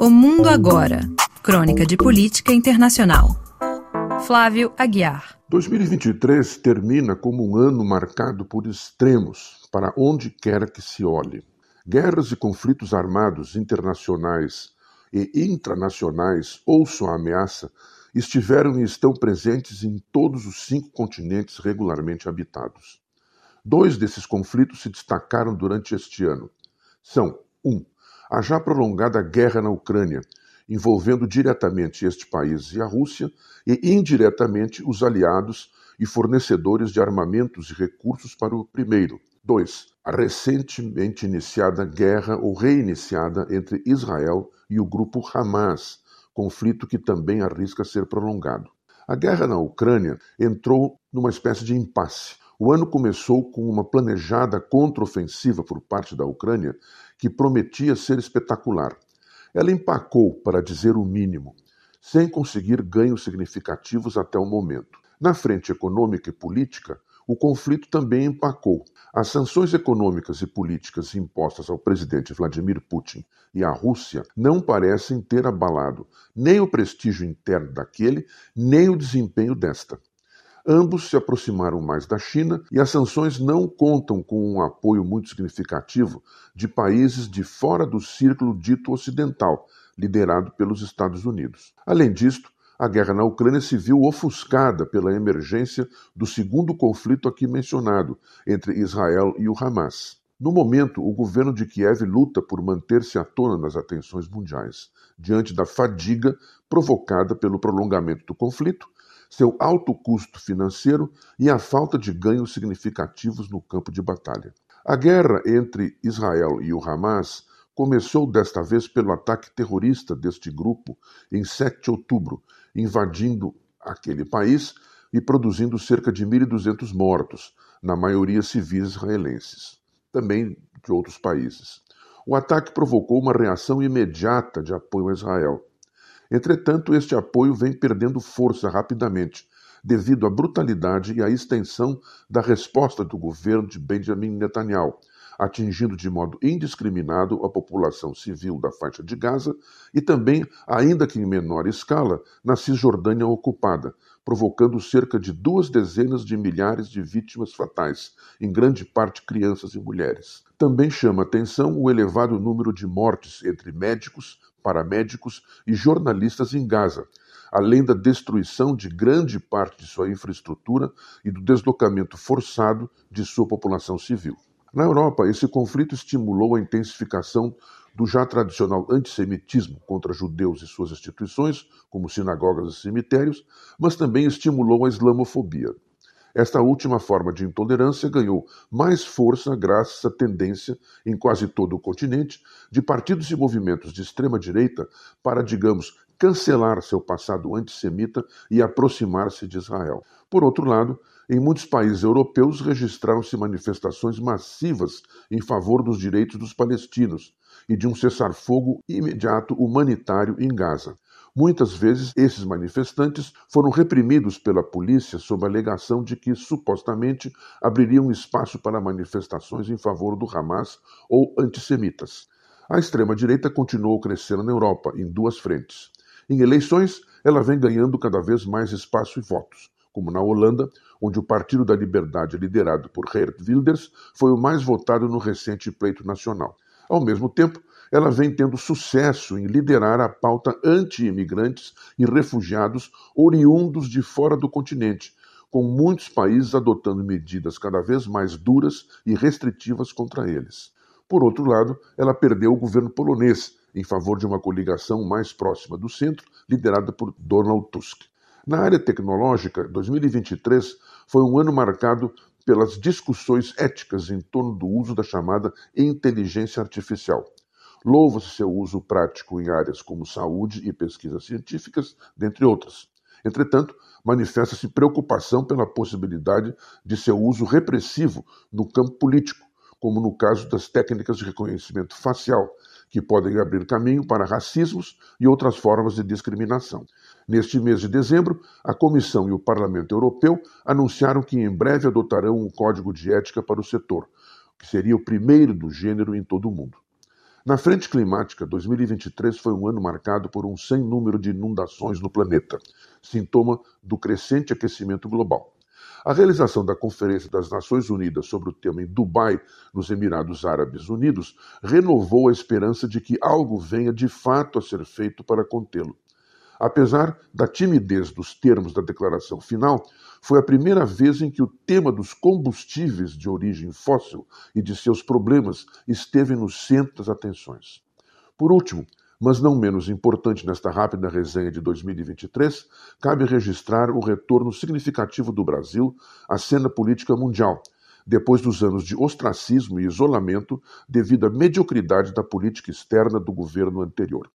O Mundo Agora. Crônica de Política Internacional. Flávio Aguiar. 2023 termina como um ano marcado por extremos para onde quer que se olhe. Guerras e conflitos armados internacionais e intranacionais ou sua ameaça estiveram e estão presentes em todos os cinco continentes regularmente habitados. Dois desses conflitos se destacaram durante este ano. São: 1. Um, a já prolongada guerra na Ucrânia, envolvendo diretamente este país e a Rússia, e indiretamente os aliados e fornecedores de armamentos e recursos para o primeiro. 2. A recentemente iniciada guerra ou reiniciada entre Israel e o grupo Hamas, conflito que também arrisca ser prolongado. A guerra na Ucrânia entrou numa espécie de impasse. O ano começou com uma planejada contraofensiva por parte da Ucrânia que prometia ser espetacular. Ela empacou, para dizer o mínimo, sem conseguir ganhos significativos até o momento. Na frente econômica e política, o conflito também empacou. As sanções econômicas e políticas impostas ao presidente Vladimir Putin e à Rússia não parecem ter abalado nem o prestígio interno daquele, nem o desempenho desta. Ambos se aproximaram mais da China e as sanções não contam com um apoio muito significativo de países de fora do círculo dito ocidental, liderado pelos Estados Unidos. Além disto, a guerra na Ucrânia se viu ofuscada pela emergência do segundo conflito aqui mencionado, entre Israel e o Hamas. No momento, o governo de Kiev luta por manter-se à tona nas atenções mundiais, diante da fadiga provocada pelo prolongamento do conflito seu alto custo financeiro e a falta de ganhos significativos no campo de batalha. A guerra entre Israel e o Hamas começou desta vez pelo ataque terrorista deste grupo em 7 de outubro, invadindo aquele país e produzindo cerca de 1.200 mortos, na maioria civis israelenses, também de outros países. O ataque provocou uma reação imediata de apoio a Israel, Entretanto, este apoio vem perdendo força rapidamente, devido à brutalidade e à extensão da resposta do governo de Benjamin Netanyahu, atingindo de modo indiscriminado a população civil da faixa de Gaza e também, ainda que em menor escala, na Cisjordânia ocupada, provocando cerca de duas dezenas de milhares de vítimas fatais, em grande parte crianças e mulheres. Também chama atenção o elevado número de mortes entre médicos, paramédicos e jornalistas em Gaza, além da destruição de grande parte de sua infraestrutura e do deslocamento forçado de sua população civil. Na Europa, esse conflito estimulou a intensificação do já tradicional antissemitismo contra judeus e suas instituições, como sinagogas e cemitérios, mas também estimulou a islamofobia. Esta última forma de intolerância ganhou mais força graças à tendência, em quase todo o continente, de partidos e movimentos de extrema-direita para, digamos, cancelar seu passado antissemita e aproximar-se de Israel. Por outro lado, em muitos países europeus registraram-se manifestações massivas em favor dos direitos dos palestinos e de um cessar-fogo imediato humanitário em Gaza. Muitas vezes, esses manifestantes foram reprimidos pela polícia sob a alegação de que, supostamente, abririam espaço para manifestações em favor do Hamas ou antissemitas. A extrema-direita continuou crescendo na Europa, em duas frentes. Em eleições, ela vem ganhando cada vez mais espaço e votos, como na Holanda, onde o Partido da Liberdade, liderado por Geert Wilders, foi o mais votado no recente pleito nacional. Ao mesmo tempo, ela vem tendo sucesso em liderar a pauta anti-imigrantes e refugiados oriundos de fora do continente, com muitos países adotando medidas cada vez mais duras e restritivas contra eles. Por outro lado, ela perdeu o governo polonês em favor de uma coligação mais próxima do centro, liderada por Donald Tusk. Na área tecnológica, 2023 foi um ano marcado pelas discussões éticas em torno do uso da chamada inteligência artificial. Louva-se seu uso prático em áreas como saúde e pesquisas científicas, dentre outras. Entretanto, manifesta-se preocupação pela possibilidade de seu uso repressivo no campo político, como no caso das técnicas de reconhecimento facial, que podem abrir caminho para racismos e outras formas de discriminação. Neste mês de dezembro, a Comissão e o Parlamento Europeu anunciaram que em breve adotarão um código de ética para o setor, que seria o primeiro do gênero em todo o mundo. Na frente climática, 2023 foi um ano marcado por um sem número de inundações no planeta, sintoma do crescente aquecimento global. A realização da Conferência das Nações Unidas sobre o tema em Dubai, nos Emirados Árabes Unidos, renovou a esperança de que algo venha de fato a ser feito para contê-lo. Apesar da timidez dos termos da declaração final, foi a primeira vez em que o tema dos combustíveis de origem fóssil e de seus problemas esteve no centro das atenções. Por último, mas não menos importante nesta rápida resenha de 2023, cabe registrar o retorno significativo do Brasil à cena política mundial, depois dos anos de ostracismo e isolamento devido à mediocridade da política externa do governo anterior.